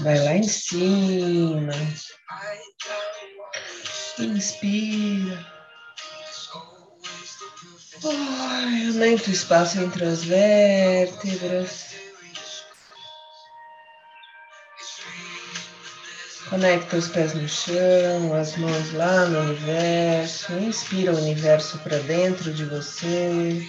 Vai lá em cima. Inspira. Aumenta o espaço entre as vértebras. Conecta os pés no chão, as mãos lá no universo. Inspira o universo para dentro de você.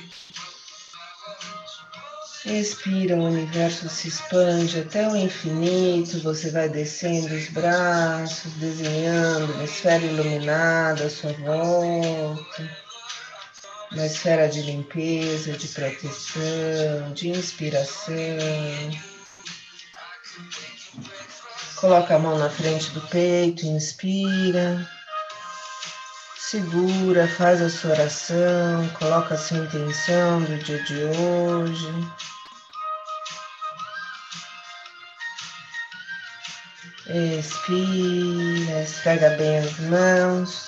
Expira, o universo se expande até o infinito. Você vai descendo os braços, desenhando uma esfera iluminada à sua volta. Uma esfera de limpeza, de proteção, de inspiração. Coloca a mão na frente do peito, inspira. Segura, faz a sua oração, coloca a sua intenção do dia de hoje. Expira, esfrega bem as mãos.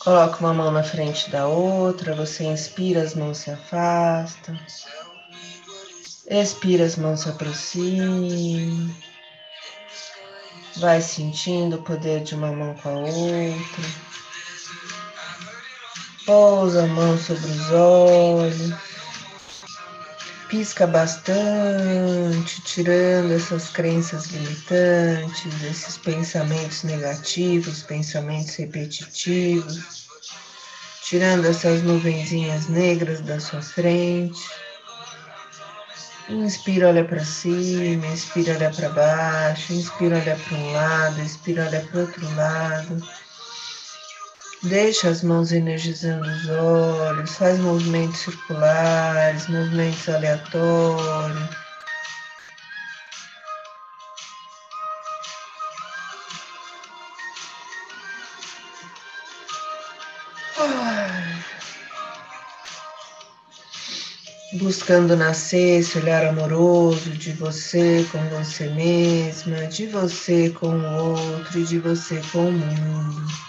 Coloca uma mão na frente da outra, você inspira, as mãos se afastam. Expira, as mãos se aproximam. Vai sentindo o poder de uma mão com a outra. Pousa a mão sobre os olhos. Pisca bastante, tirando essas crenças limitantes, esses pensamentos negativos, pensamentos repetitivos. Tirando essas nuvenzinhas negras da sua frente. Inspira, olha para cima, inspira, olha para baixo, inspira, olha para um lado, inspira, olha para outro lado. Deixa as mãos energizando os olhos, faz movimentos circulares, movimentos aleatórios. buscando nascer esse olhar amoroso de você com você mesma, de você com o outro e de você com o mundo.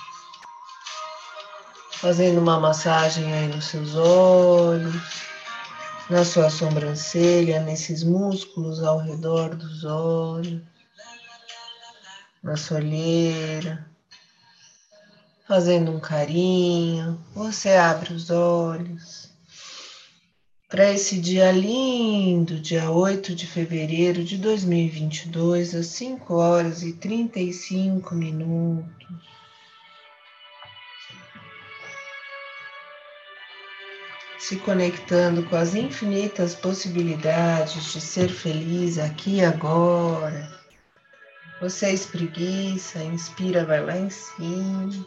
Fazendo uma massagem aí nos seus olhos, na sua sobrancelha, nesses músculos ao redor dos olhos, na sua olheira. Fazendo um carinho, você abre os olhos para esse dia lindo, dia 8 de fevereiro de 2022, às 5 horas e 35 minutos. Se conectando com as infinitas possibilidades de ser feliz aqui e agora. Você espreguiça, inspira, vai lá em cima.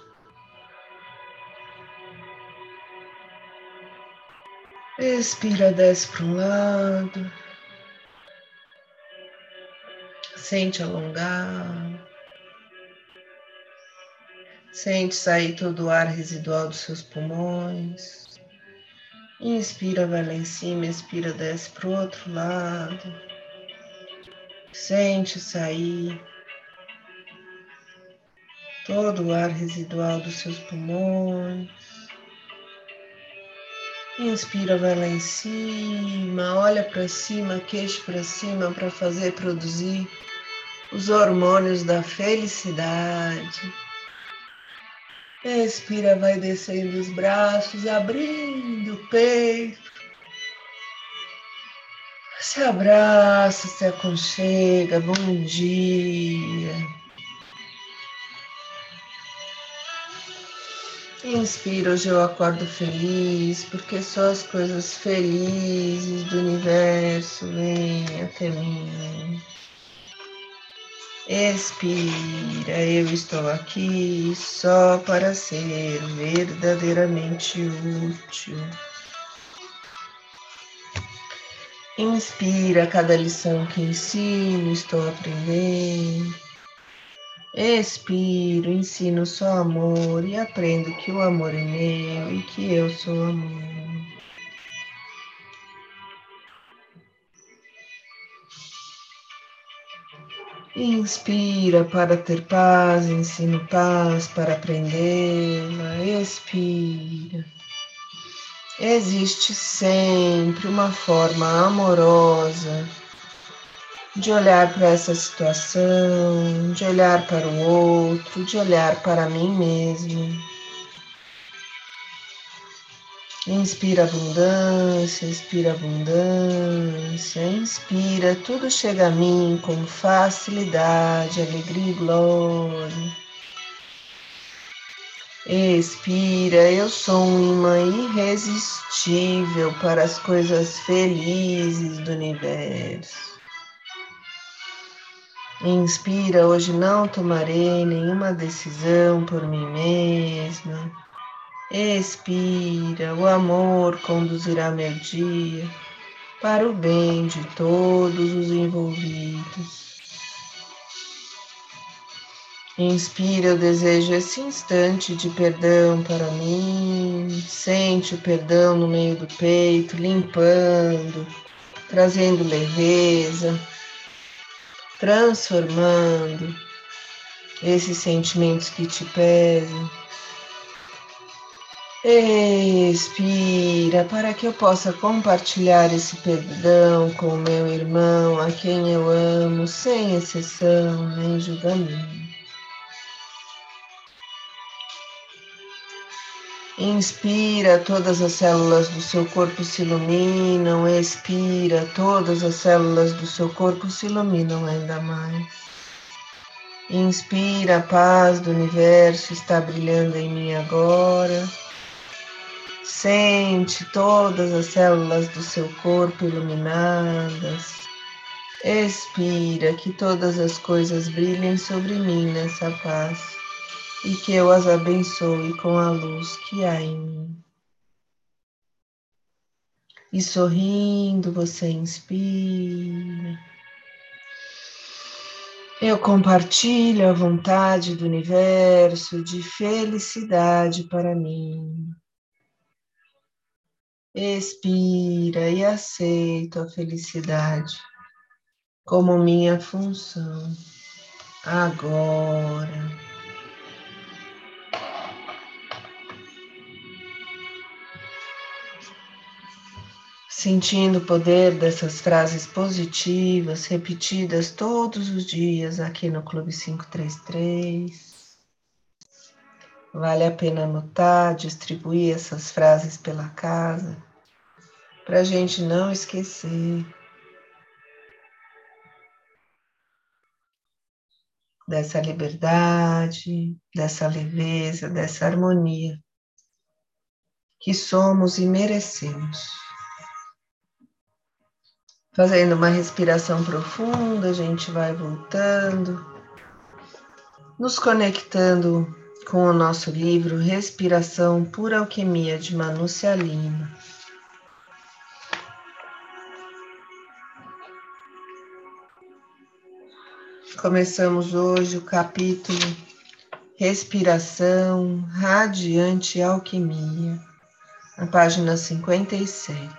Expira, desce para um lado. Sente alongar. Sente sair todo o ar residual dos seus pulmões. Inspira, vai lá em cima, expira, desce para o outro lado. Sente sair todo o ar residual dos seus pulmões. Inspira, vai lá em cima, olha para cima, queixo para cima para fazer produzir os hormônios da felicidade. Expira, vai descendo os braços, abrindo o peito. Se abraça, se aconchega, bom dia. Inspira, hoje eu acordo feliz, porque só as coisas felizes do universo vêm até mim. Expira, eu estou aqui só para ser verdadeiramente útil. Inspira cada lição que ensino, estou aprendendo. Expiro, ensino só amor e aprendo que o amor é meu e que eu sou amor. Inspira para ter paz, ensino paz para aprendê-la. Expira. Existe sempre uma forma amorosa de olhar para essa situação, de olhar para o outro, de olhar para mim mesmo. Inspira abundância, inspira abundância, inspira, tudo chega a mim com facilidade, alegria e glória. Expira, eu sou um imã irresistível para as coisas felizes do universo. Inspira, hoje não tomarei nenhuma decisão por mim mesma. Expira, o amor conduzirá meu dia para o bem de todos os envolvidos. Inspira, eu desejo esse instante de perdão para mim. Sente o perdão no meio do peito, limpando, trazendo leveza, transformando esses sentimentos que te pesam. Expira para que eu possa compartilhar esse perdão com o meu irmão, a quem eu amo, sem exceção nem julgamento. Inspira, todas as células do seu corpo se iluminam. Expira, todas as células do seu corpo se iluminam ainda mais. Inspira, a paz do universo está brilhando em mim agora. Sente todas as células do seu corpo iluminadas. Expira, que todas as coisas brilhem sobre mim nessa paz e que eu as abençoe com a luz que há em mim. E sorrindo, você inspira. Eu compartilho a vontade do universo de felicidade para mim. Expira e aceito a felicidade como minha função agora. Sentindo o poder dessas frases positivas repetidas todos os dias aqui no Clube 533. Vale a pena anotar, distribuir essas frases pela casa, para a gente não esquecer dessa liberdade, dessa leveza, dessa harmonia que somos e merecemos. Fazendo uma respiração profunda, a gente vai voltando, nos conectando com o nosso livro Respiração Pura Alquimia de Manúcia Lima. Começamos hoje o capítulo Respiração Radiante Alquimia, na página 57.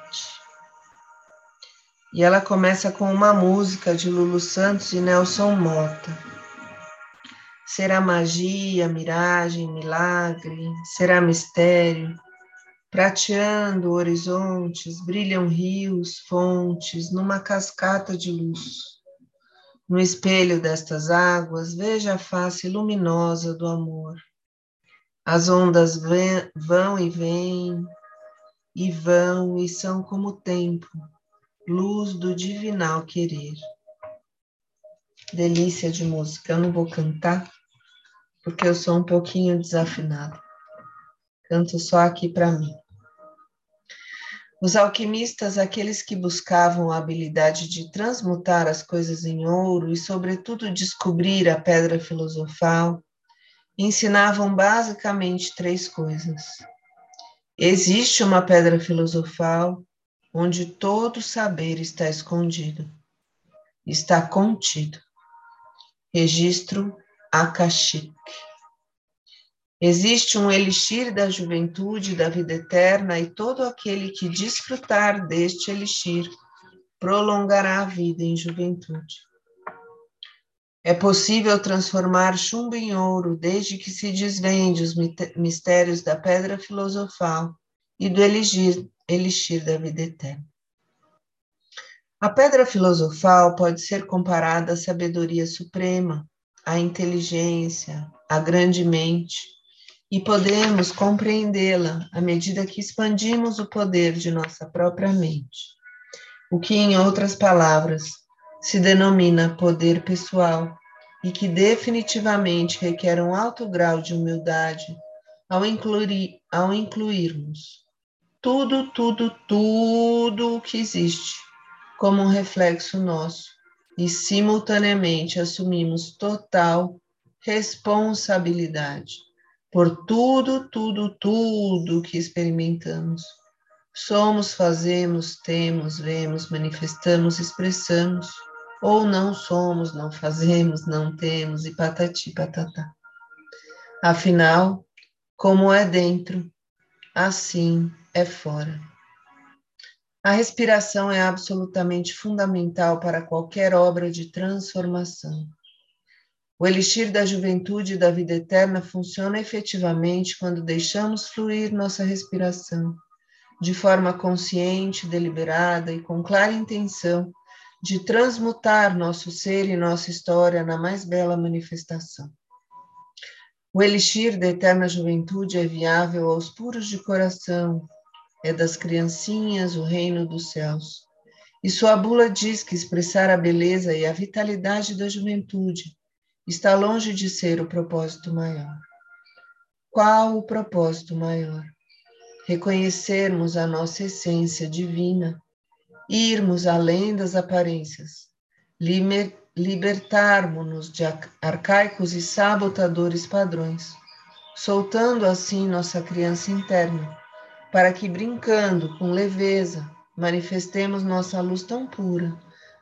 E ela começa com uma música de Lulu Santos e Nelson Mota. Será magia, miragem, milagre, será mistério. Prateando horizontes, brilham rios, fontes, numa cascata de luz. No espelho destas águas, veja a face luminosa do amor. As ondas vão e vêm, e vão e são como o tempo, luz do divinal querer. Delícia de música. Eu não vou cantar porque eu sou um pouquinho desafinada. Canto só aqui para mim. Os alquimistas, aqueles que buscavam a habilidade de transmutar as coisas em ouro e, sobretudo, descobrir a pedra filosofal, ensinavam basicamente três coisas. Existe uma pedra filosofal, onde todo saber está escondido, está contido. Registro Akashic. Existe um elixir da juventude, da vida eterna, e todo aquele que desfrutar deste elixir prolongará a vida em juventude. É possível transformar chumbo em ouro desde que se desvende os mistérios da pedra filosofal e do elixir, elixir da vida eterna. A pedra filosofal pode ser comparada à sabedoria suprema, à inteligência, à grande mente, e podemos compreendê-la à medida que expandimos o poder de nossa própria mente, o que, em outras palavras, se denomina poder pessoal e que definitivamente requer um alto grau de humildade ao, incluir, ao incluirmos tudo, tudo, tudo o que existe como um reflexo nosso e simultaneamente assumimos total responsabilidade por tudo, tudo, tudo que experimentamos. Somos, fazemos, temos, vemos, manifestamos, expressamos, ou não somos, não fazemos, não temos, e patati patatá. Afinal, como é dentro, assim é fora. A respiração é absolutamente fundamental para qualquer obra de transformação. O elixir da juventude e da vida eterna funciona efetivamente quando deixamos fluir nossa respiração, de forma consciente, deliberada e com clara intenção de transmutar nosso ser e nossa história na mais bela manifestação. O elixir da eterna juventude é viável aos puros de coração, é das criancinhas o reino dos céus. E sua bula diz que expressar a beleza e a vitalidade da juventude está longe de ser o propósito maior. Qual o propósito maior? Reconhecermos a nossa essência divina, irmos além das aparências, libertarmos-nos de arcaicos e sabotadores padrões, soltando assim nossa criança interna para que, brincando com leveza, manifestemos nossa luz tão pura,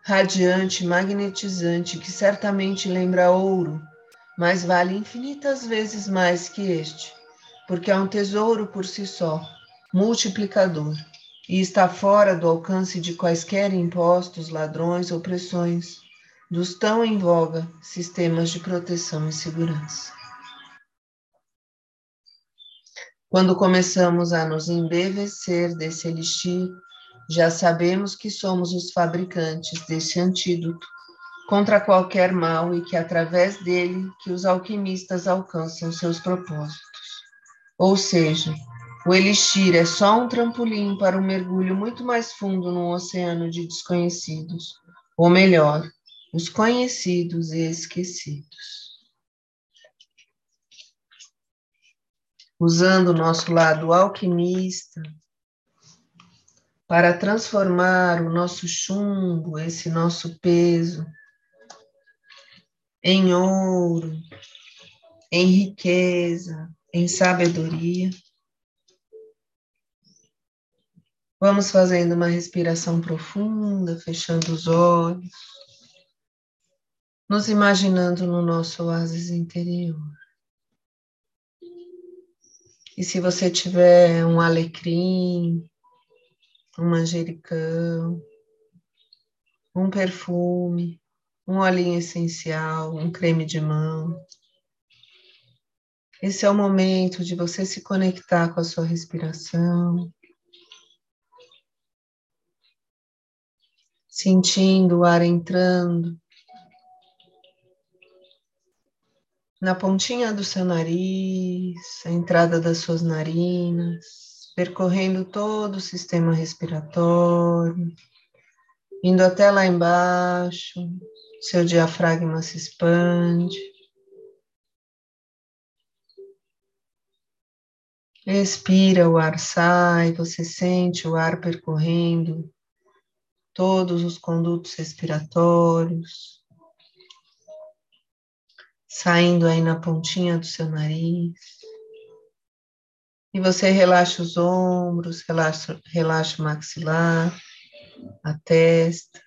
radiante, magnetizante, que certamente lembra ouro, mas vale infinitas vezes mais que este, porque é um tesouro por si só, multiplicador, e está fora do alcance de quaisquer impostos, ladrões ou pressões dos tão em voga sistemas de proteção e segurança. Quando começamos a nos embevecer desse elixir, já sabemos que somos os fabricantes desse antídoto contra qualquer mal e que através dele que os alquimistas alcançam seus propósitos. Ou seja, o elixir é só um trampolim para um mergulho muito mais fundo num oceano de desconhecidos, ou melhor, os conhecidos e esquecidos. Usando o nosso lado alquimista para transformar o nosso chumbo, esse nosso peso, em ouro, em riqueza, em sabedoria. Vamos fazendo uma respiração profunda, fechando os olhos, nos imaginando no nosso oásis interior. E se você tiver um alecrim, um manjericão, um perfume, um olhinho essencial, um creme de mão, esse é o momento de você se conectar com a sua respiração, sentindo o ar entrando na pontinha do seu nariz, a entrada das suas narinas, percorrendo todo o sistema respiratório, indo até lá embaixo, seu diafragma se expande. Expira, o ar sai, você sente o ar percorrendo todos os condutos respiratórios saindo aí na pontinha do seu nariz. E você relaxa os ombros, relaxa, relaxa o maxilar, a testa,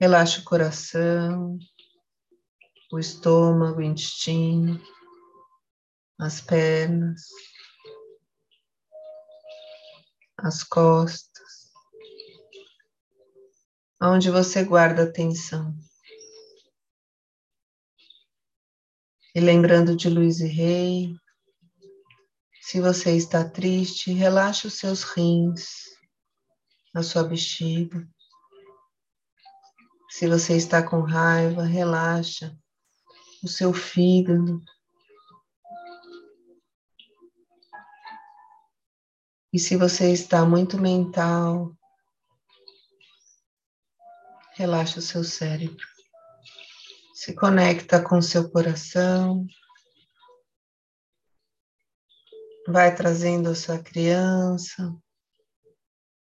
relaxa o coração, o estômago, o intestino, as pernas, as costas, onde você guarda a atenção. E lembrando de Luiz e Rei, se você está triste, relaxe os seus rins, a sua bexiga. Se você está com raiva, relaxa o seu fígado. E se você está muito mental, relaxa o seu cérebro. Se conecta com seu coração. Vai trazendo a sua criança,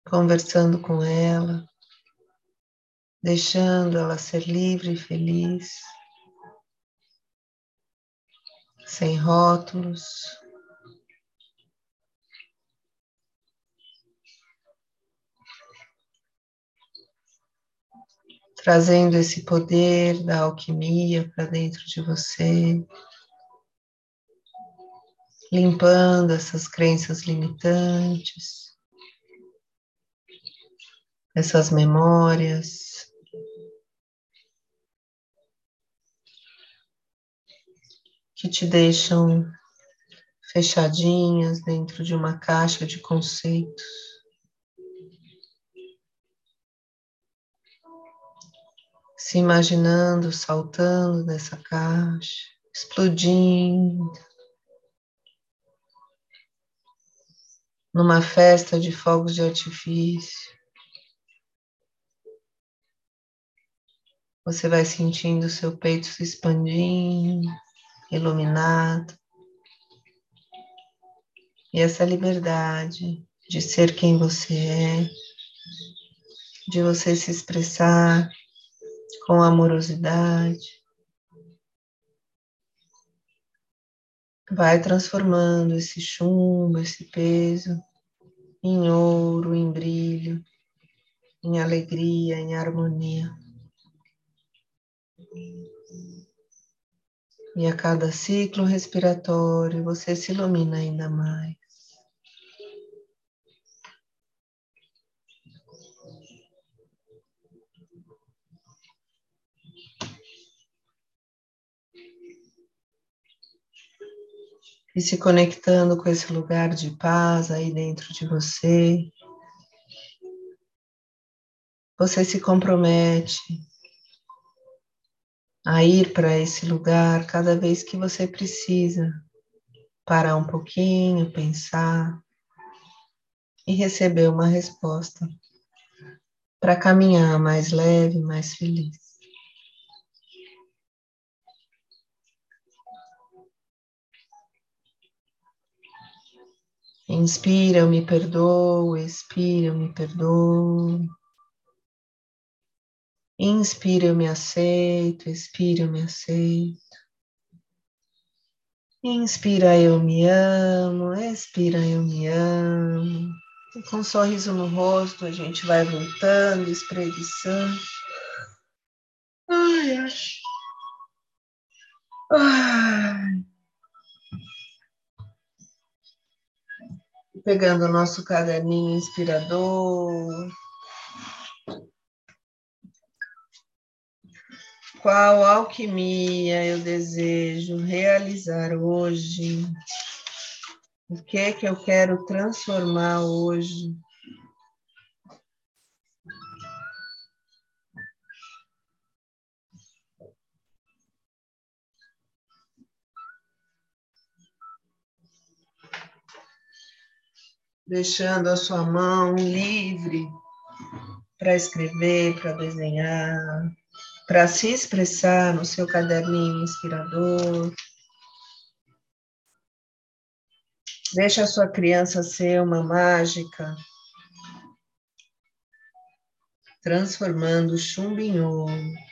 conversando com ela, deixando ela ser livre e feliz, sem rótulos. Trazendo esse poder da alquimia para dentro de você limpando essas crenças limitantes, essas memórias. Que te deixam fechadinhas dentro de uma caixa de conceitos. Se imaginando saltando nessa caixa, explodindo. numa festa de fogos de artifício. Você vai sentindo seu peito se expandindo, iluminado. E essa liberdade de ser quem você é, de você se expressar com amorosidade, vai transformando esse chumbo, esse peso, em ouro, em brilho, em alegria, em harmonia. E a cada ciclo respiratório você se ilumina ainda mais. E se conectando com esse lugar de paz aí dentro de você. Você se compromete a ir para esse lugar cada vez que você precisa parar um pouquinho, pensar e receber uma resposta para caminhar mais leve, mais feliz. Inspira, eu me perdoo, expira, eu me perdoo. Inspira, eu me aceito, expira, eu me aceito. Inspira, eu me amo, expira, eu me amo. E com um sorriso no rosto, a gente vai voltando, espreguiçando. Ai, ai. Ai. Pegando o nosso caderninho inspirador. Qual alquimia eu desejo realizar hoje? O que é que eu quero transformar hoje? Deixando a sua mão livre para escrever, para desenhar, para se expressar no seu caderninho inspirador. Deixa a sua criança ser uma mágica, transformando chumbo em ouro.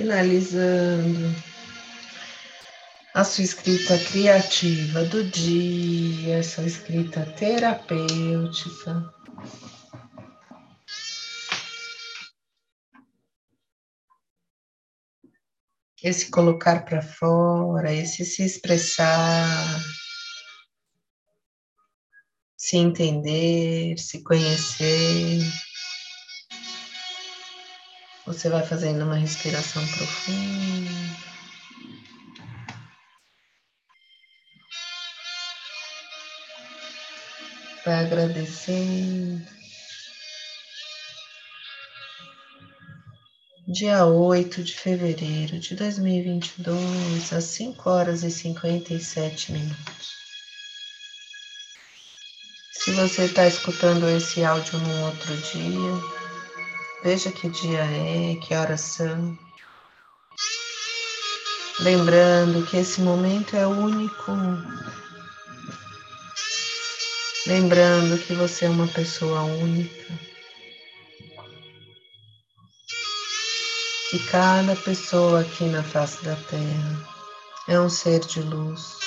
Finalizando a sua escrita criativa do dia, sua escrita terapêutica. Esse colocar para fora, esse se expressar, se entender, se conhecer. Você vai fazendo uma respiração profunda. Vai agradecendo. Dia 8 de fevereiro de 2022, às 5 horas e 57 minutos. Se você está escutando esse áudio num outro dia, Veja que dia é, que horas são. Lembrando que esse momento é único. Lembrando que você é uma pessoa única. E cada pessoa aqui na face da Terra é um ser de luz.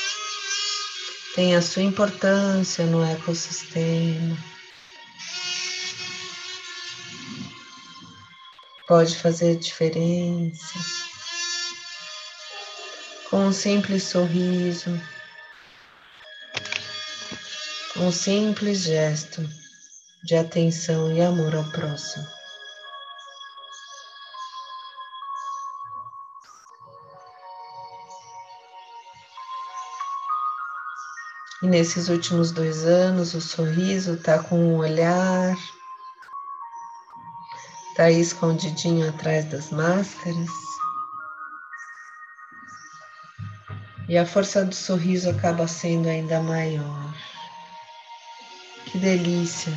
Tem a sua importância no ecossistema pode fazer diferença. Com um simples sorriso, um simples gesto de atenção e amor ao próximo. E nesses últimos dois anos, o sorriso está com um olhar Está aí escondidinho atrás das máscaras. E a força do sorriso acaba sendo ainda maior. Que delícia!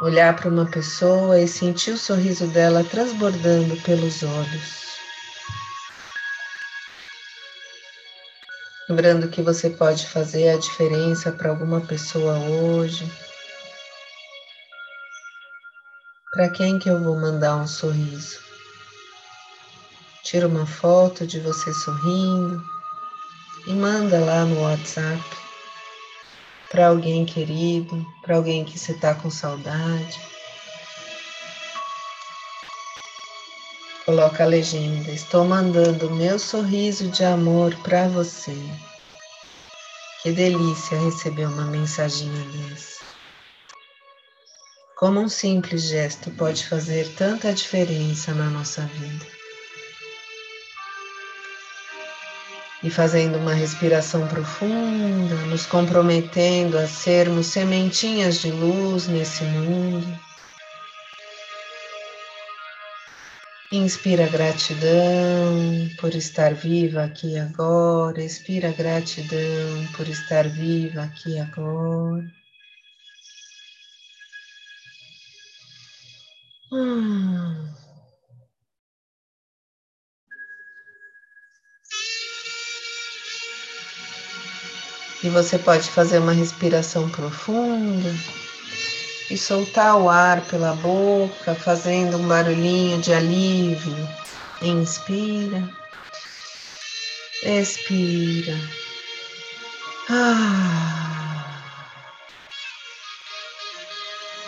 Olhar para uma pessoa e sentir o sorriso dela transbordando pelos olhos. Lembrando que você pode fazer a diferença para alguma pessoa hoje. Para quem que eu vou mandar um sorriso? Tira uma foto de você sorrindo e manda lá no WhatsApp para alguém querido, para alguém que você está com saudade. Coloca a legenda: Estou mandando meu sorriso de amor para você. Que delícia receber uma mensaginha dessa. Como um simples gesto pode fazer tanta diferença na nossa vida. E fazendo uma respiração profunda, nos comprometendo a sermos sementinhas de luz nesse mundo. Inspira gratidão por estar viva aqui agora. Expira gratidão por estar viva aqui agora. E você pode fazer uma respiração profunda e soltar o ar pela boca, fazendo um barulhinho de alívio. Inspira, expira. Ah.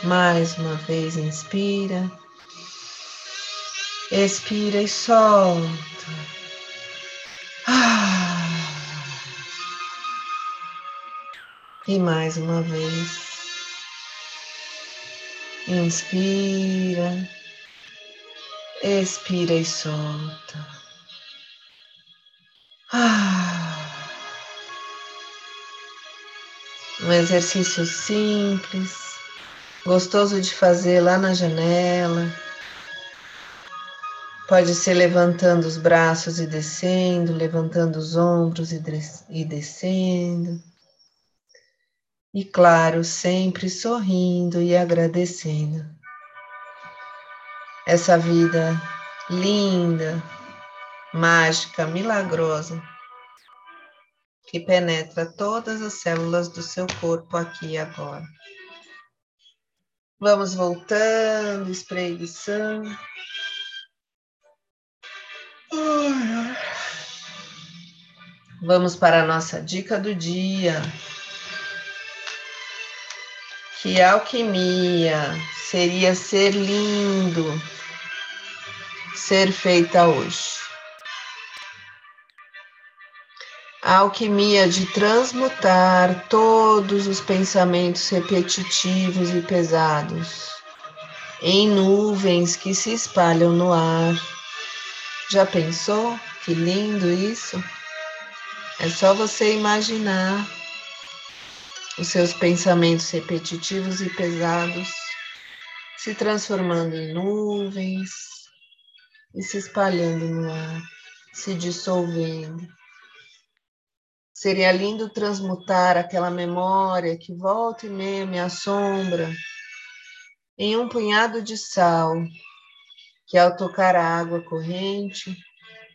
Mais uma vez, inspira. Expira e solta. Ah. E mais uma vez. Inspira. Expira e solta. Ah. Um exercício simples gostoso de fazer lá na janela. Pode ser levantando os braços e descendo, levantando os ombros e, descendo. E claro, sempre sorrindo e agradecendo. Essa vida linda, mágica, milagrosa, que penetra todas as células do seu corpo aqui e agora. Vamos voltando, espreguiçando. Vamos para a nossa dica do dia. Que alquimia seria ser lindo, ser feita hoje. A alquimia de transmutar todos os pensamentos repetitivos e pesados em nuvens que se espalham no ar. Já pensou? Que lindo isso! É só você imaginar os seus pensamentos repetitivos e pesados se transformando em nuvens e se espalhando no ar, se dissolvendo. Seria lindo transmutar aquela memória que volta e meia me assombra em um punhado de sal que, ao tocar a água corrente,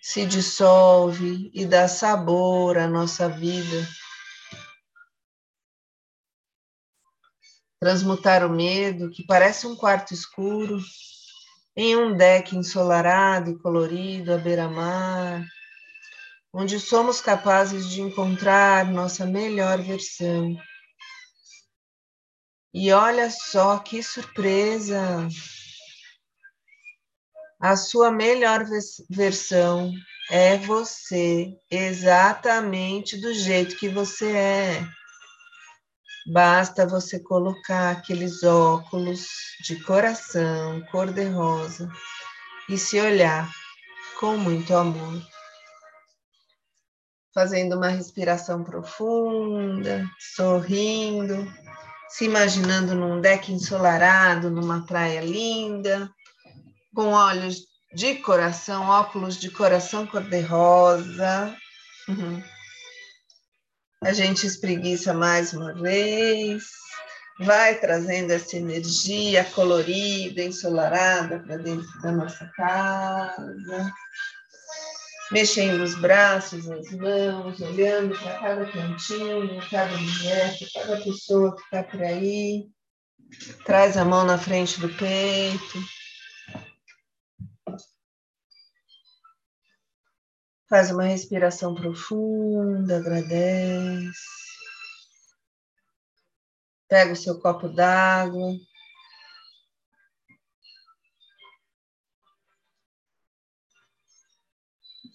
se dissolve e dá sabor à nossa vida. Transmutar o medo, que parece um quarto escuro, em um deck ensolarado e colorido à beira-mar, onde somos capazes de encontrar nossa melhor versão. E olha só que surpresa! A sua melhor versão é você, exatamente do jeito que você é. Basta você colocar aqueles óculos de coração cor-de-rosa e se olhar com muito amor. Fazendo uma respiração profunda, sorrindo, se imaginando num deck ensolarado, numa praia linda, com olhos de coração, óculos de coração cor-de-rosa. Uhum. A gente espreguiça mais uma vez, vai trazendo essa energia colorida, ensolarada para dentro da nossa casa, mexendo os braços, as mãos, olhando para cada cantinho, cada objeto, cada pessoa que está por aí. Traz a mão na frente do peito. Faz uma respiração profunda, agradece. Pega o seu copo d'água.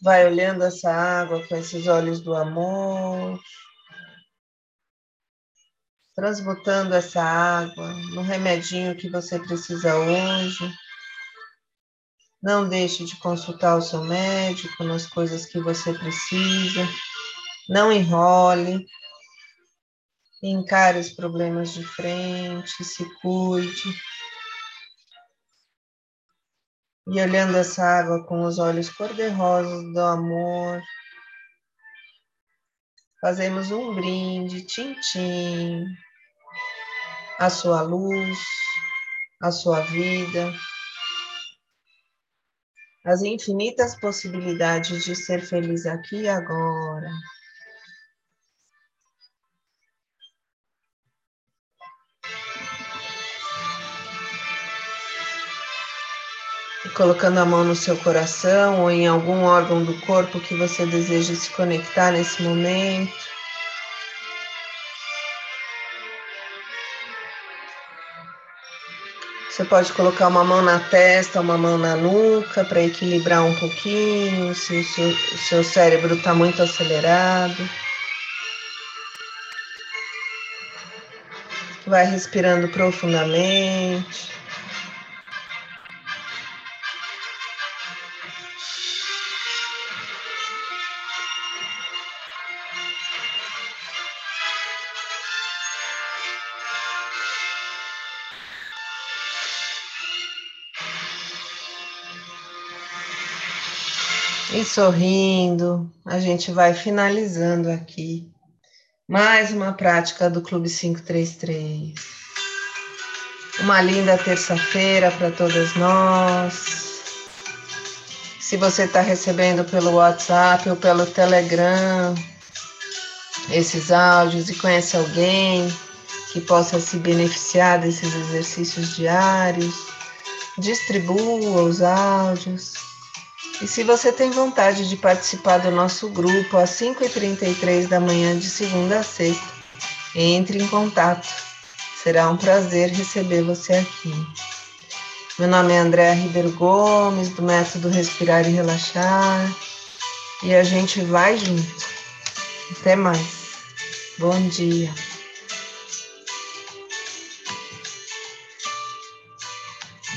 Vai olhando essa água com esses olhos do amor. Transmutando essa água no remedinho que você precisa hoje. Não deixe de consultar o seu médico nas coisas que você precisa. Não enrole. Encare os problemas de frente, se cuide. E olhando essa água com os olhos cor-de-rosa do amor, fazemos um brinde, tintim, a sua luz, a sua vida as infinitas possibilidades de ser feliz aqui e agora. Colocando a mão no seu coração ou em algum órgão do corpo que você deseja se conectar nesse momento. Você pode colocar uma mão na testa, uma mão na nuca para equilibrar um pouquinho, se o seu, seu cérebro está muito acelerado. Vai respirando profundamente. E sorrindo, a gente vai finalizando aqui mais uma prática do Clube 533. Uma linda terça-feira para todas nós. Se você está recebendo pelo WhatsApp ou pelo Telegram esses áudios e conhece alguém que possa se beneficiar desses exercícios diários, distribua os áudios E se você tem vontade de participar do nosso grupo às 5h33 da manhã de segunda a sexta, entre em contato. Será um prazer receber você aqui. Meu nome é Andréa Ribeiro Gomes, do método Respirar e Relaxar. E a gente vai junto. Até mais. Bom dia.